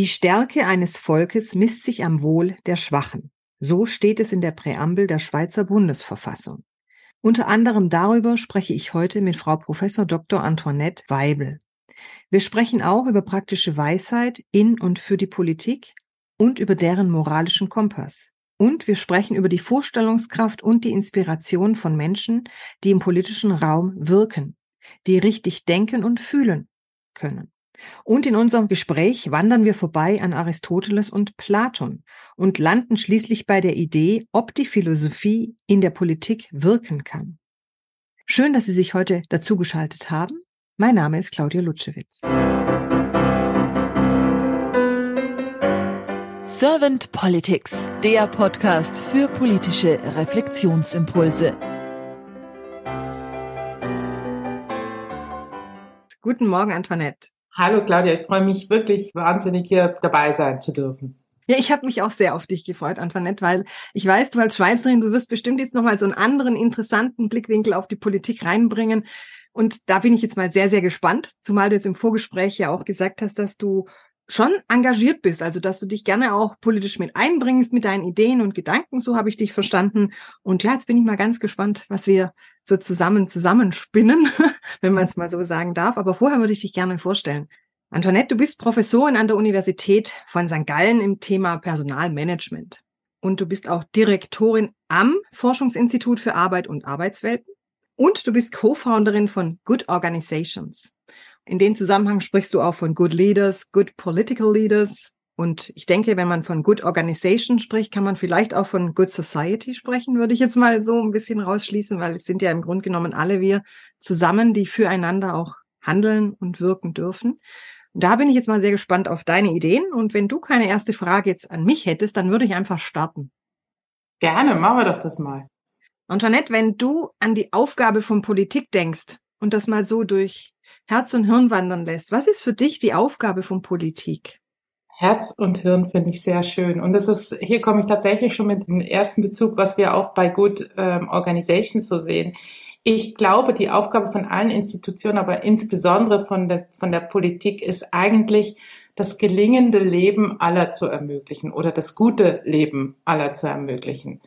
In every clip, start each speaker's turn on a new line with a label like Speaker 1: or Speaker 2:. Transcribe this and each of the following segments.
Speaker 1: Die Stärke eines Volkes misst sich am Wohl der Schwachen. So steht es in der Präambel der Schweizer Bundesverfassung. Unter anderem darüber spreche ich heute mit Frau Professor Dr. Antoinette Weibel. Wir sprechen auch über praktische Weisheit in und für die Politik und über deren moralischen Kompass. Und wir sprechen über die Vorstellungskraft und die Inspiration von Menschen, die im politischen Raum wirken, die richtig denken und fühlen können. Und in unserem Gespräch wandern wir vorbei an Aristoteles und Platon und landen schließlich bei der Idee, ob die Philosophie in der Politik wirken kann. Schön, dass Sie sich heute dazugeschaltet haben. Mein Name ist Claudia Lutschewitz.
Speaker 2: Servant Politics, der Podcast für politische Reflexionsimpulse.
Speaker 1: Guten Morgen, Antoinette.
Speaker 3: Hallo Claudia, ich freue mich wirklich wahnsinnig hier dabei sein zu dürfen.
Speaker 1: Ja, ich habe mich auch sehr auf dich gefreut, Antoinette, weil ich weiß, du als Schweizerin, du wirst bestimmt jetzt nochmal so einen anderen interessanten Blickwinkel auf die Politik reinbringen. Und da bin ich jetzt mal sehr, sehr gespannt, zumal du jetzt im Vorgespräch ja auch gesagt hast, dass du schon engagiert bist, also dass du dich gerne auch politisch mit einbringst mit deinen Ideen und Gedanken, so habe ich dich verstanden. Und ja, jetzt bin ich mal ganz gespannt, was wir so zusammen zusammenspinnen, wenn man es mal so sagen darf. Aber vorher würde ich dich gerne vorstellen. Antoinette, du bist Professorin an der Universität von St. Gallen im Thema Personalmanagement. Und du bist auch Direktorin am Forschungsinstitut für Arbeit und Arbeitswelten. Und du bist Co-Founderin von Good Organizations. In dem Zusammenhang sprichst du auch von Good Leaders, Good Political Leaders. Und ich denke, wenn man von Good Organization spricht, kann man vielleicht auch von Good Society sprechen, würde ich jetzt mal so ein bisschen rausschließen, weil es sind ja im Grunde genommen alle wir zusammen, die füreinander auch handeln und wirken dürfen. Und da bin ich jetzt mal sehr gespannt auf deine Ideen. Und wenn du keine erste Frage jetzt an mich hättest, dann würde ich einfach starten.
Speaker 3: Gerne, machen wir doch das mal.
Speaker 1: Antoinette, wenn du an die Aufgabe von Politik denkst und das mal so durch Herz und Hirn wandern lässt. Was ist für dich die Aufgabe von Politik?
Speaker 3: Herz und Hirn finde ich sehr schön. Und das ist, hier komme ich tatsächlich schon mit dem ersten Bezug, was wir auch bei Good ähm, Organizations so sehen. Ich glaube, die Aufgabe von allen Institutionen, aber insbesondere von der, von der Politik ist eigentlich, das gelingende Leben aller zu ermöglichen oder das gute Leben aller zu ermöglichen.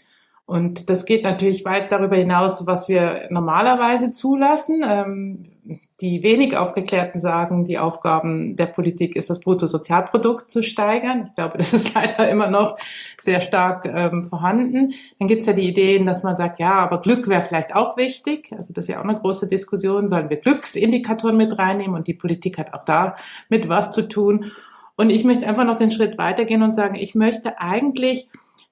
Speaker 3: Und das geht natürlich weit darüber hinaus, was wir normalerweise zulassen. Ähm, die wenig Aufgeklärten sagen, die Aufgaben der Politik ist, das Bruttosozialprodukt zu steigern. Ich glaube, das ist leider immer noch sehr stark ähm, vorhanden. Dann gibt es ja die Ideen, dass man sagt, ja, aber Glück wäre vielleicht auch wichtig. Also das ist ja auch eine große Diskussion. Sollen wir Glücksindikatoren mit reinnehmen? Und die Politik hat auch da mit was zu tun. Und ich möchte einfach noch den Schritt weitergehen und sagen, ich möchte eigentlich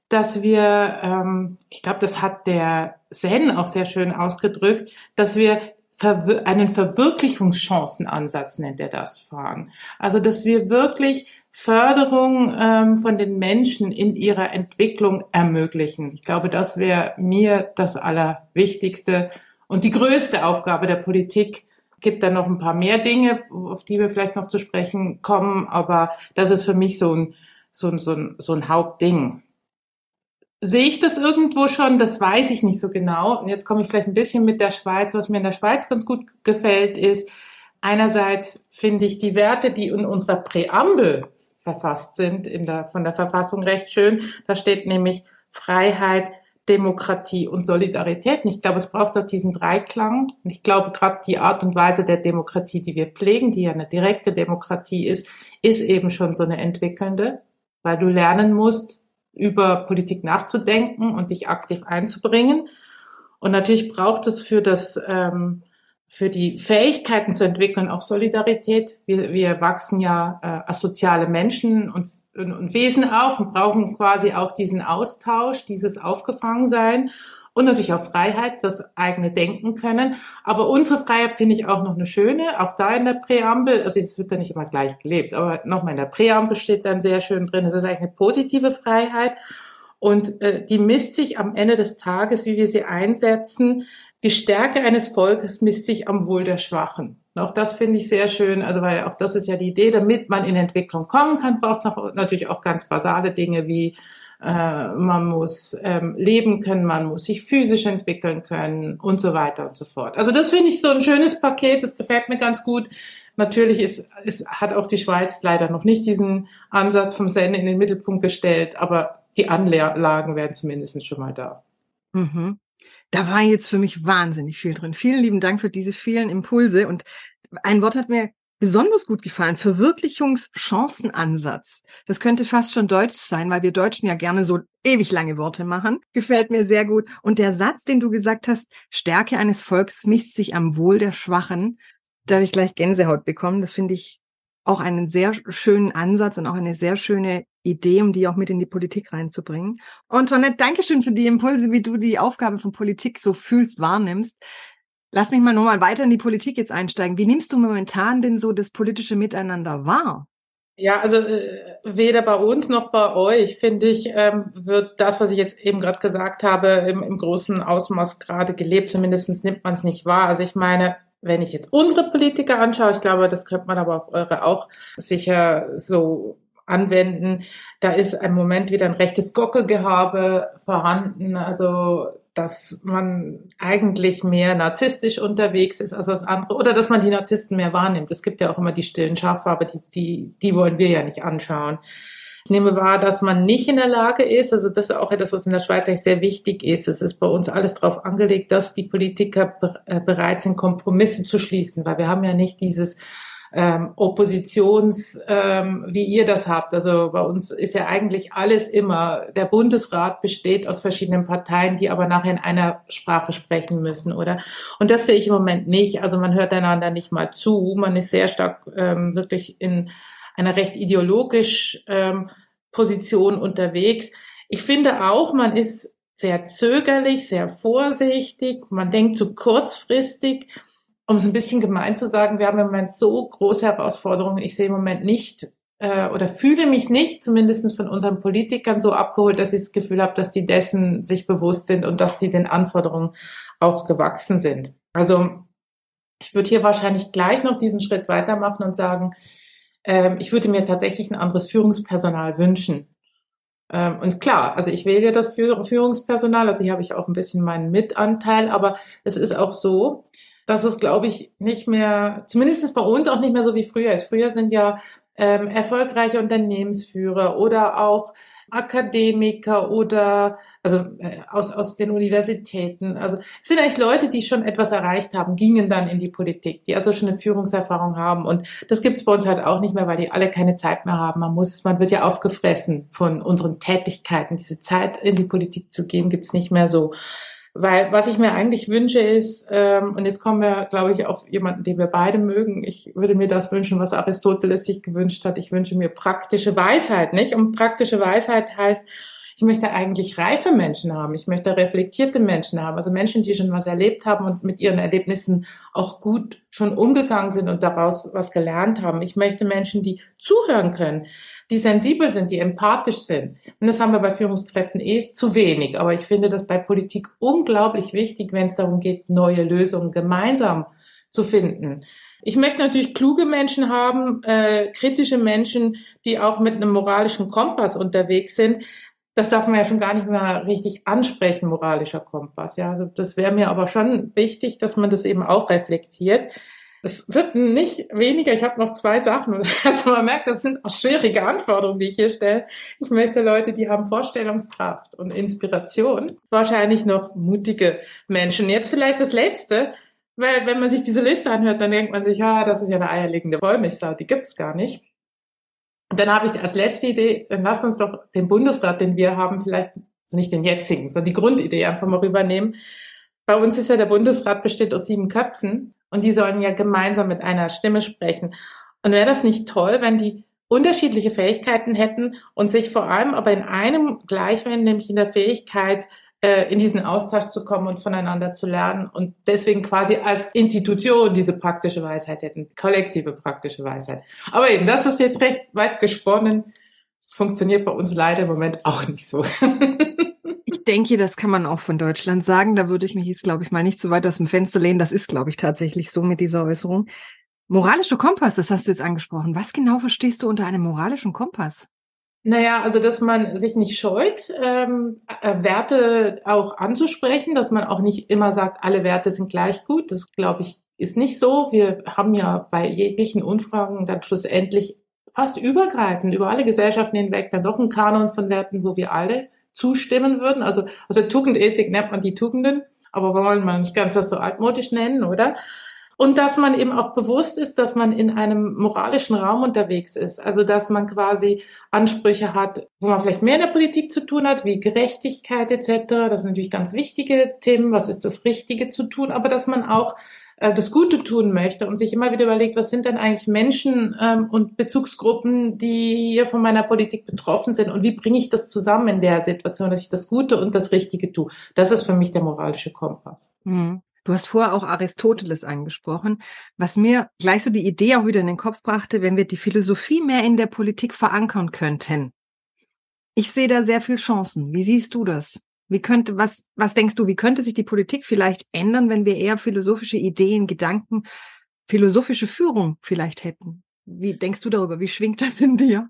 Speaker 3: dass wir, ähm, ich glaube, das hat der Zen auch sehr schön ausgedrückt, dass wir einen Verwirklichungschancenansatz nennt er das fahren. Also dass wir wirklich Förderung ähm, von den Menschen in ihrer Entwicklung ermöglichen. Ich glaube, das wäre mir das Allerwichtigste und die größte Aufgabe der Politik. Gibt da noch ein paar mehr Dinge, auf die wir vielleicht noch zu sprechen kommen, aber das ist für mich so ein, so ein, so ein, so ein Hauptding. Sehe ich das irgendwo schon? Das weiß ich nicht so genau. Und jetzt komme ich vielleicht ein bisschen mit der Schweiz. Was mir in der Schweiz ganz gut gefällt, ist, einerseits finde ich die Werte, die in unserer Präambel verfasst sind, in der, von der Verfassung recht schön. Da steht nämlich Freiheit, Demokratie und Solidarität. Und ich glaube, es braucht auch diesen Dreiklang. Und ich glaube, gerade die Art und Weise der Demokratie, die wir pflegen, die ja eine direkte Demokratie ist, ist eben schon so eine entwickelnde, weil du lernen musst, über Politik nachzudenken und dich aktiv einzubringen. Und natürlich braucht es für das, ähm, für die Fähigkeiten zu entwickeln auch Solidarität. Wir, wir wachsen ja äh, als soziale Menschen und, und, und Wesen auf und brauchen quasi auch diesen Austausch, dieses Aufgefangensein und natürlich auch Freiheit, das eigene Denken können. Aber unsere Freiheit finde ich auch noch eine schöne, auch da in der Präambel, also es wird ja nicht immer gleich gelebt, aber nochmal in der Präambel steht dann sehr schön drin, es ist eigentlich eine positive Freiheit und äh, die misst sich am Ende des Tages, wie wir sie einsetzen, die Stärke eines Volkes misst sich am Wohl der Schwachen. auch das finde ich sehr schön, also weil auch das ist ja die Idee, damit man in Entwicklung kommen kann, braucht es natürlich auch ganz basale Dinge wie man muss ähm, leben können, man muss sich physisch entwickeln können und so weiter und so fort. Also das finde ich so ein schönes Paket, das gefällt mir ganz gut. natürlich ist, ist, hat auch die Schweiz leider noch nicht diesen Ansatz vom Senden in den Mittelpunkt gestellt, aber die Anlagen wären zumindest schon mal da.
Speaker 1: Mhm. Da war jetzt für mich wahnsinnig viel drin. Vielen lieben Dank für diese vielen Impulse. Und ein Wort hat mir besonders gut gefallen. Verwirklichungschancenansatz. Das könnte fast schon Deutsch sein, weil wir Deutschen ja gerne so ewig lange Worte machen. Gefällt mir sehr gut. Und der Satz, den du gesagt hast, Stärke eines Volkes misst sich am Wohl der Schwachen, da habe ich gleich Gänsehaut bekommen. Das finde ich auch einen sehr schönen Ansatz und auch eine sehr schöne Idee, um die auch mit in die Politik reinzubringen. Und Tonette, Dankeschön für die Impulse, wie du die Aufgabe von Politik so fühlst, wahrnimmst. Lass mich mal nochmal weiter in die Politik jetzt einsteigen. Wie nimmst du momentan denn so das politische Miteinander wahr?
Speaker 3: Ja, also äh, weder bei uns noch bei euch, finde ich, ähm, wird das, was ich jetzt eben gerade gesagt habe, im, im großen Ausmaß gerade gelebt. Zumindest nimmt man es nicht wahr. Also ich meine, wenn ich jetzt unsere Politiker anschaue, ich glaube, das könnte man aber auf eure auch sicher so anwenden, da ist im Moment wieder ein rechtes Gockelgehabe vorhanden. Also dass man eigentlich mehr narzisstisch unterwegs ist als das andere oder dass man die Narzissten mehr wahrnimmt. Es gibt ja auch immer die stillen Schafe, aber die, die, die wollen wir ja nicht anschauen. Ich nehme wahr, dass man nicht in der Lage ist, also das ist auch etwas, was in der Schweiz eigentlich sehr wichtig ist. Es ist bei uns alles darauf angelegt, dass die Politiker äh, bereit sind, Kompromisse zu schließen, weil wir haben ja nicht dieses ähm, Oppositions, ähm, wie ihr das habt. Also bei uns ist ja eigentlich alles immer, der Bundesrat besteht aus verschiedenen Parteien, die aber nachher in einer Sprache sprechen müssen, oder? Und das sehe ich im Moment nicht. Also man hört einander nicht mal zu. Man ist sehr stark ähm, wirklich in einer recht ideologisch ähm, Position unterwegs. Ich finde auch, man ist sehr zögerlich, sehr vorsichtig, man denkt zu kurzfristig um es ein bisschen gemein zu sagen, wir haben im Moment so große Herausforderungen. Ich sehe im Moment nicht äh, oder fühle mich nicht, zumindest von unseren Politikern, so abgeholt, dass ich das Gefühl habe, dass die dessen sich bewusst sind und dass sie den Anforderungen auch gewachsen sind. Also ich würde hier wahrscheinlich gleich noch diesen Schritt weitermachen und sagen, ähm, ich würde mir tatsächlich ein anderes Führungspersonal wünschen. Ähm, und klar, also ich wähle das Führungspersonal, also hier habe ich auch ein bisschen meinen Mitanteil, aber es ist auch so, dass es, glaube ich, nicht mehr, zumindest bei uns auch nicht mehr so wie früher ist. Früher sind ja ähm, erfolgreiche Unternehmensführer oder auch Akademiker oder also äh, aus, aus den Universitäten. Also es sind eigentlich Leute, die schon etwas erreicht haben, gingen dann in die Politik, die also schon eine Führungserfahrung haben. Und das gibt's bei uns halt auch nicht mehr, weil die alle keine Zeit mehr haben. Man muss, man wird ja aufgefressen von unseren Tätigkeiten. Diese Zeit in die Politik zu gehen, gibt's nicht mehr so. Weil was ich mir eigentlich wünsche ist, ähm, und jetzt kommen wir, glaube ich, auf jemanden, den wir beide mögen. Ich würde mir das wünschen, was Aristoteles sich gewünscht hat. Ich wünsche mir praktische Weisheit, nicht? Und praktische Weisheit heißt, ich möchte eigentlich reife Menschen haben. Ich möchte reflektierte Menschen haben. Also Menschen, die schon was erlebt haben und mit ihren Erlebnissen auch gut schon umgegangen sind und daraus was gelernt haben. Ich möchte Menschen, die zuhören können die sensibel sind, die empathisch sind. Und das haben wir bei Führungskräften eh zu wenig. Aber ich finde das bei Politik unglaublich wichtig, wenn es darum geht, neue Lösungen gemeinsam zu finden. Ich möchte natürlich kluge Menschen haben, äh, kritische Menschen, die auch mit einem moralischen Kompass unterwegs sind. Das darf man ja schon gar nicht mehr richtig ansprechen, moralischer Kompass. Ja, also das wäre mir aber schon wichtig, dass man das eben auch reflektiert. Es wird nicht weniger. Ich habe noch zwei Sachen. Also man merkt, das sind auch schwierige Anforderungen, die ich hier stelle. Ich möchte Leute, die haben Vorstellungskraft und Inspiration. Wahrscheinlich noch mutige Menschen. Jetzt vielleicht das Letzte. Weil wenn man sich diese Liste anhört, dann denkt man sich, ja, das ist ja eine eierlegende Wollmilchsau, die gibt's gar nicht. Und dann habe ich als letzte Idee, dann lasst uns doch den Bundesrat, den wir haben, vielleicht also nicht den jetzigen, sondern die Grundidee einfach mal rübernehmen. Bei uns ist ja der Bundesrat besteht aus sieben Köpfen und die sollen ja gemeinsam mit einer Stimme sprechen. Und wäre das nicht toll, wenn die unterschiedliche Fähigkeiten hätten und sich vor allem aber in einem gleich wären, nämlich in der Fähigkeit, äh, in diesen Austausch zu kommen und voneinander zu lernen und deswegen quasi als Institution diese praktische Weisheit hätten, kollektive praktische Weisheit. Aber eben, das ist jetzt recht weit gesponnen. Es funktioniert bei uns leider im Moment auch nicht so.
Speaker 1: Ich denke, das kann man auch von Deutschland sagen. Da würde ich mich jetzt, glaube ich, mal nicht so weit aus dem Fenster lehnen. Das ist, glaube ich, tatsächlich so mit dieser Äußerung. Moralischer Kompass, das hast du jetzt angesprochen. Was genau verstehst du unter einem moralischen Kompass?
Speaker 3: Naja, also dass man sich nicht scheut, ähm, äh, Werte auch anzusprechen, dass man auch nicht immer sagt, alle Werte sind gleich gut. Das, glaube ich, ist nicht so. Wir haben ja bei jeglichen Umfragen dann schlussendlich fast übergreifend über alle Gesellschaften hinweg dann doch einen Kanon von Werten, wo wir alle zustimmen würden. Also, also Tugendethik nennt man die Tugenden, aber wir wollen mal nicht ganz das so altmodisch nennen, oder? Und dass man eben auch bewusst ist, dass man in einem moralischen Raum unterwegs ist. Also dass man quasi Ansprüche hat, wo man vielleicht mehr in der Politik zu tun hat, wie Gerechtigkeit etc. Das sind natürlich ganz wichtige Themen. Was ist das Richtige zu tun? Aber dass man auch äh, das Gute tun möchte und sich immer wieder überlegt, was sind denn eigentlich Menschen ähm, und Bezugsgruppen, die hier von meiner Politik betroffen sind und wie bringe ich das zusammen in der Situation, dass ich das Gute und das Richtige tue. Das ist für mich der moralische Kompass.
Speaker 1: Mhm. Du hast vorher auch Aristoteles angesprochen, was mir gleich so die Idee auch wieder in den Kopf brachte, wenn wir die Philosophie mehr in der Politik verankern könnten. Ich sehe da sehr viel Chancen. Wie siehst du das? Wie könnte, was, was denkst du, wie könnte sich die Politik vielleicht ändern, wenn wir eher philosophische Ideen, Gedanken, philosophische Führung vielleicht hätten? Wie denkst du darüber? Wie schwingt das in dir?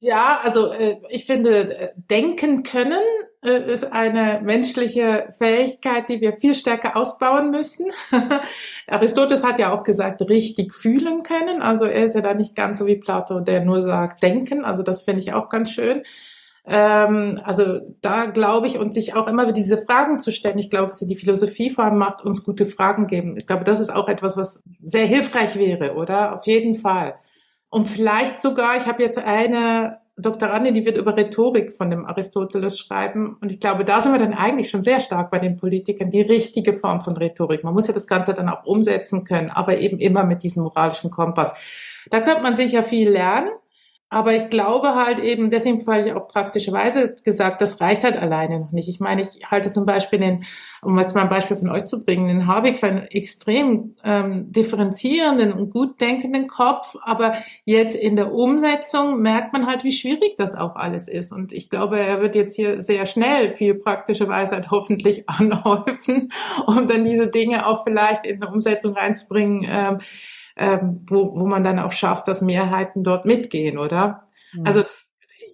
Speaker 3: Ja, also äh, ich finde, äh, denken können ist eine menschliche Fähigkeit, die wir viel stärker ausbauen müssen. Aristoteles hat ja auch gesagt, richtig fühlen können. Also er ist ja da nicht ganz so wie Plato, der nur sagt, denken. Also das finde ich auch ganz schön. Ähm, also da glaube ich, und sich auch immer wieder diese Fragen zu stellen. Ich glaube, die Philosophie vor allem macht uns gute Fragen geben. Ich glaube, das ist auch etwas, was sehr hilfreich wäre, oder? Auf jeden Fall. Und vielleicht sogar, ich habe jetzt eine Doktorandin, die wird über Rhetorik von dem Aristoteles schreiben. Und ich glaube, da sind wir dann eigentlich schon sehr stark bei den Politikern, die richtige Form von Rhetorik. Man muss ja das Ganze dann auch umsetzen können, aber eben immer mit diesem moralischen Kompass. Da könnte man sicher viel lernen. Aber ich glaube halt eben, deswegen habe ich auch praktischerweise gesagt, das reicht halt alleine noch nicht. Ich meine, ich halte zum Beispiel den, um jetzt mal ein Beispiel von euch zu bringen, den Habeck für einen extrem ähm, differenzierenden und gut denkenden Kopf. Aber jetzt in der Umsetzung merkt man halt, wie schwierig das auch alles ist. Und ich glaube, er wird jetzt hier sehr schnell viel praktische Weisheit hoffentlich anhäufen, um dann diese Dinge auch vielleicht in eine Umsetzung reinzubringen. Ähm, ähm, wo, wo man dann auch schafft, dass Mehrheiten dort mitgehen, oder? Mhm. Also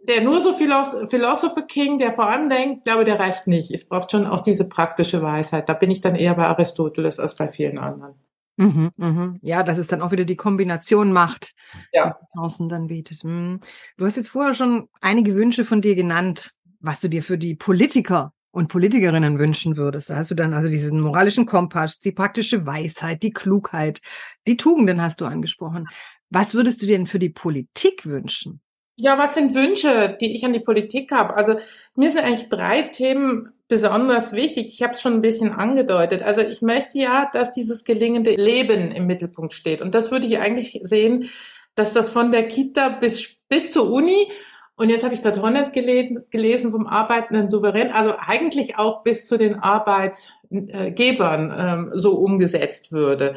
Speaker 3: der nur so Philosopher King, der vor allem denkt, glaube, der reicht nicht. Es braucht schon auch diese praktische Weisheit. Da bin ich dann eher bei Aristoteles als bei vielen anderen.
Speaker 1: Mhm, mhm. Ja, dass es dann auch wieder die Kombination macht, ja. die Chancen dann bietet. Mhm. Du hast jetzt vorher schon einige Wünsche von dir genannt, was du dir für die Politiker und Politikerinnen wünschen würdest. Da hast du dann also diesen moralischen Kompass, die praktische Weisheit, die Klugheit, die Tugenden hast du angesprochen. Was würdest du denn für die Politik wünschen?
Speaker 3: Ja, was sind Wünsche, die ich an die Politik habe? Also mir sind eigentlich drei Themen besonders wichtig. Ich habe es schon ein bisschen angedeutet. Also ich möchte ja, dass dieses gelingende Leben im Mittelpunkt steht. Und das würde ich eigentlich sehen, dass das von der Kita bis, bis zur Uni und jetzt habe ich gerade 100 gelesen, vom arbeitenden Souverän, also eigentlich auch bis zu den Arbeitgebern ähm, so umgesetzt würde.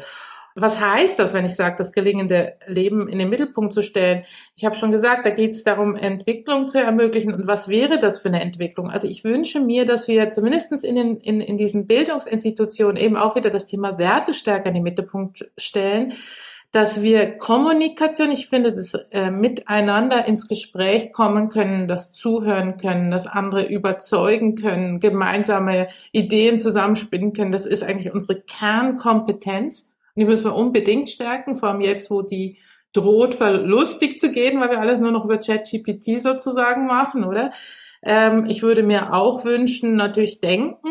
Speaker 3: Was heißt das, wenn ich sage, das gelingende Leben in den Mittelpunkt zu stellen? Ich habe schon gesagt, da geht es darum, Entwicklung zu ermöglichen. Und was wäre das für eine Entwicklung? Also ich wünsche mir, dass wir zumindest in, den, in, in diesen Bildungsinstitutionen eben auch wieder das Thema Werte stärker in den Mittelpunkt stellen dass wir Kommunikation, ich finde, das äh, miteinander ins Gespräch kommen können, das zuhören können, das andere überzeugen können, gemeinsame Ideen zusammenspinnen können, das ist eigentlich unsere Kernkompetenz. Und die müssen wir unbedingt stärken, vor allem jetzt, wo die droht, verlustig zu gehen, weil wir alles nur noch über ChatGPT sozusagen machen, oder? Ähm, ich würde mir auch wünschen, natürlich denken.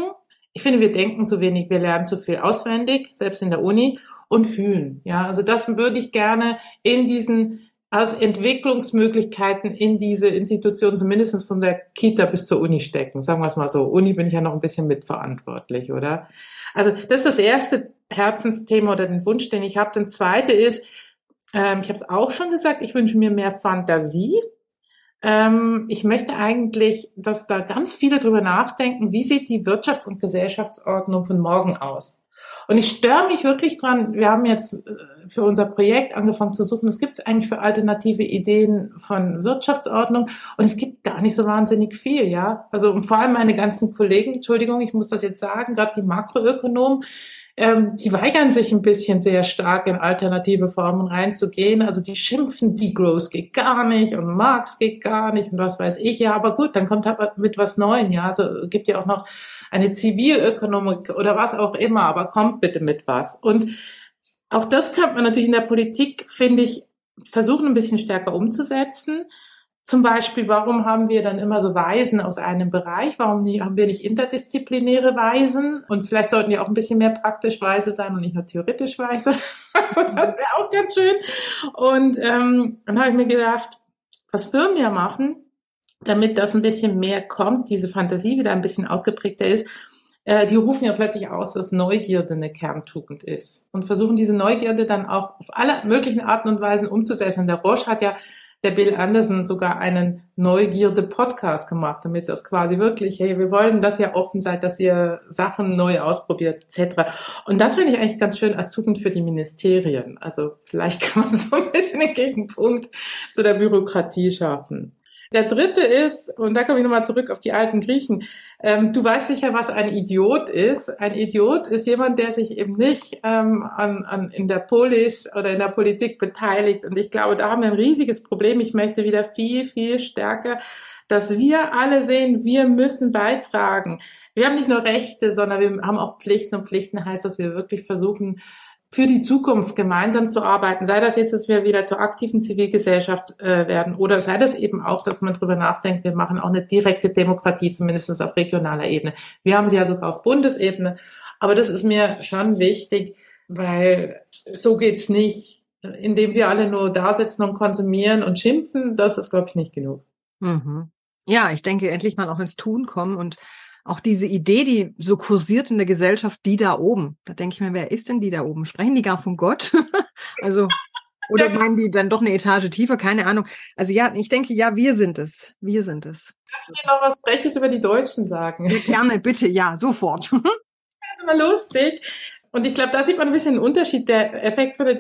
Speaker 3: Ich finde, wir denken zu wenig, wir lernen zu viel auswendig, selbst in der Uni und fühlen. Ja, also das würde ich gerne in diesen als Entwicklungsmöglichkeiten in diese Institution, zumindest von der Kita bis zur Uni stecken. Sagen wir es mal so. Uni bin ich ja noch ein bisschen mitverantwortlich, oder? Also das ist das erste Herzensthema oder den Wunsch, den ich habe. Der zweite ist, ähm, ich habe es auch schon gesagt, ich wünsche mir mehr Fantasie. Ähm, ich möchte eigentlich, dass da ganz viele drüber nachdenken, wie sieht die Wirtschafts- und Gesellschaftsordnung von morgen aus? Und ich störe mich wirklich dran. Wir haben jetzt äh, für unser Projekt angefangen zu suchen, was gibt es eigentlich für alternative Ideen von Wirtschaftsordnung? Und es gibt gar nicht so wahnsinnig viel, ja. Also und vor allem meine ganzen Kollegen, Entschuldigung, ich muss das jetzt sagen, gerade die Makroökonomen, ähm, die weigern sich ein bisschen sehr stark in alternative Formen reinzugehen. Also die schimpfen, Degrowth geht gar nicht und Marx geht gar nicht und was weiß ich. Ja, aber gut, dann kommt halt mit was Neuem. Ja, also gibt ja auch noch eine Zivilökonomik oder was auch immer, aber kommt bitte mit was. Und auch das könnte man natürlich in der Politik, finde ich, versuchen ein bisschen stärker umzusetzen. Zum Beispiel, warum haben wir dann immer so Weisen aus einem Bereich? Warum nie, haben wir nicht interdisziplinäre Weisen? Und vielleicht sollten die auch ein bisschen mehr praktisch weise sein und nicht nur theoretisch weise. Also das wäre auch ganz schön. Und ähm, dann habe ich mir gedacht, was Firmen ja machen, damit das ein bisschen mehr kommt, diese Fantasie wieder ein bisschen ausgeprägter ist, äh, die rufen ja plötzlich aus, dass Neugierde eine Kerntugend ist und versuchen diese Neugierde dann auch auf alle möglichen Arten und Weisen umzusetzen. Der Roche hat ja der Bill Anderson sogar einen Neugierde-Podcast gemacht, damit das quasi wirklich, hey, wir wollen, dass ihr offen seid, dass ihr Sachen neu ausprobiert, etc. Und das finde ich eigentlich ganz schön als Tugend für die Ministerien. Also vielleicht kann man so ein bisschen den Gegenpunkt zu der Bürokratie schaffen. Der dritte ist, und da komme ich nochmal zurück auf die alten Griechen, ähm, du weißt sicher, was ein Idiot ist. Ein Idiot ist jemand, der sich eben nicht ähm, an, an, in der Polis oder in der Politik beteiligt. Und ich glaube, da haben wir ein riesiges Problem. Ich möchte wieder viel, viel stärker, dass wir alle sehen, wir müssen beitragen. Wir haben nicht nur Rechte, sondern wir haben auch Pflichten. Und Pflichten heißt, dass wir wirklich versuchen, für die Zukunft gemeinsam zu arbeiten, sei das jetzt, dass wir wieder zur aktiven Zivilgesellschaft äh, werden oder sei das eben auch, dass man drüber nachdenkt, wir machen auch eine direkte Demokratie, zumindest auf regionaler Ebene. Wir haben sie ja sogar auf Bundesebene, aber das ist mir schon wichtig, weil so geht's nicht, indem wir alle nur da sitzen und konsumieren und schimpfen, das ist, glaube ich, nicht genug.
Speaker 1: Mhm. Ja, ich denke, endlich mal auch ins Tun kommen und auch diese Idee, die so kursiert in der Gesellschaft, die da oben. Da denke ich mir, wer ist denn die da oben? Sprechen die gar von Gott? also, oder meinen die dann doch eine Etage tiefer? Keine Ahnung. Also ja, ich denke, ja, wir sind es. Wir sind es.
Speaker 3: Darf ich dir noch was Breches über die Deutschen sagen?
Speaker 1: Ja, gerne, bitte, ja, sofort.
Speaker 3: das ist immer lustig. Und ich glaube, da sieht man ein bisschen den Unterschied. Der Effekt von der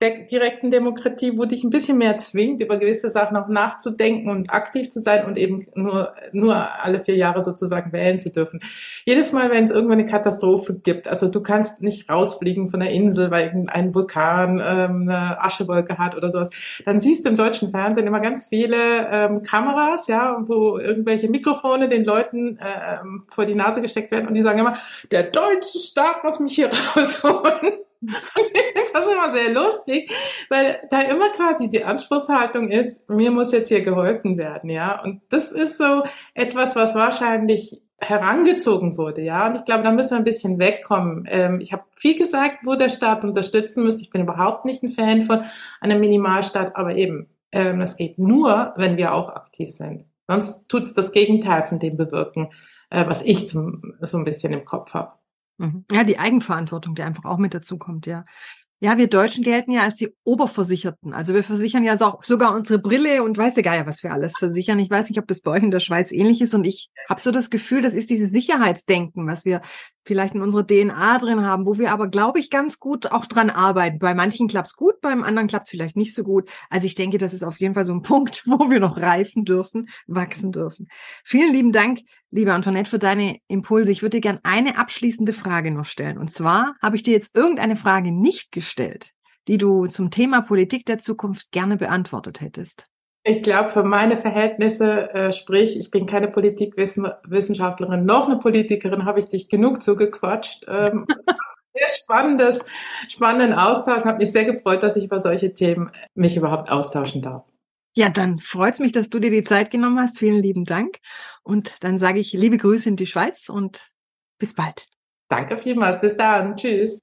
Speaker 3: der direkten Demokratie, wo dich ein bisschen mehr zwingt, über gewisse Sachen auch nachzudenken und aktiv zu sein und eben nur, nur alle vier Jahre sozusagen wählen zu dürfen. Jedes Mal, wenn es irgendwann eine Katastrophe gibt, also du kannst nicht rausfliegen von der Insel, weil irgendein Vulkan ähm, eine Aschewolke hat oder sowas, dann siehst du im deutschen Fernsehen immer ganz viele ähm, Kameras, ja, wo irgendwelche Mikrofone den Leuten äh, vor die Nase gesteckt werden und die sagen immer, der deutsche Staat muss mich hier rausholen. das ist immer sehr lustig, weil da immer quasi die Anspruchshaltung ist, mir muss jetzt hier geholfen werden, ja. Und das ist so etwas, was wahrscheinlich herangezogen wurde, ja. Und ich glaube, da müssen wir ein bisschen wegkommen. Ähm, ich habe viel gesagt, wo der Staat unterstützen muss. Ich bin überhaupt nicht ein Fan von einem Minimalstaat, aber eben, ähm, das geht nur, wenn wir auch aktiv sind. Sonst tut es das Gegenteil von dem bewirken, äh, was ich zum, so ein bisschen im Kopf habe.
Speaker 1: Mhm. Ja, die Eigenverantwortung, die einfach auch mit dazu kommt, ja. Ja, wir Deutschen gelten ja als die Oberversicherten. Also wir versichern ja auch sogar unsere Brille und weiß ja gar ja, was wir alles versichern. Ich weiß nicht, ob das bei euch in der Schweiz ähnlich ist. Und ich habe so das Gefühl, das ist dieses Sicherheitsdenken, was wir vielleicht in unserer DNA drin haben, wo wir aber, glaube ich, ganz gut auch dran arbeiten. Bei manchen klappt's gut, beim anderen klappt's vielleicht nicht so gut. Also ich denke, das ist auf jeden Fall so ein Punkt, wo wir noch reifen dürfen, wachsen dürfen. Vielen lieben Dank, liebe Antoinette, für deine Impulse. Ich würde dir gerne eine abschließende Frage noch stellen. Und zwar habe ich dir jetzt irgendeine Frage nicht gestellt, die du zum Thema Politik der Zukunft gerne beantwortet hättest.
Speaker 3: Ich glaube, für meine Verhältnisse, äh, sprich, ich bin keine Politikwissenschaftlerin, noch eine Politikerin, habe ich dich genug zugequatscht. Ähm, sehr spannendes, spannenden Austausch. Hat mich sehr gefreut, dass ich über solche Themen mich überhaupt austauschen darf.
Speaker 1: Ja, dann freut's mich, dass du dir die Zeit genommen hast. Vielen lieben Dank. Und dann sage ich liebe Grüße in die Schweiz und bis bald.
Speaker 3: Danke vielmals. Bis dann. Tschüss.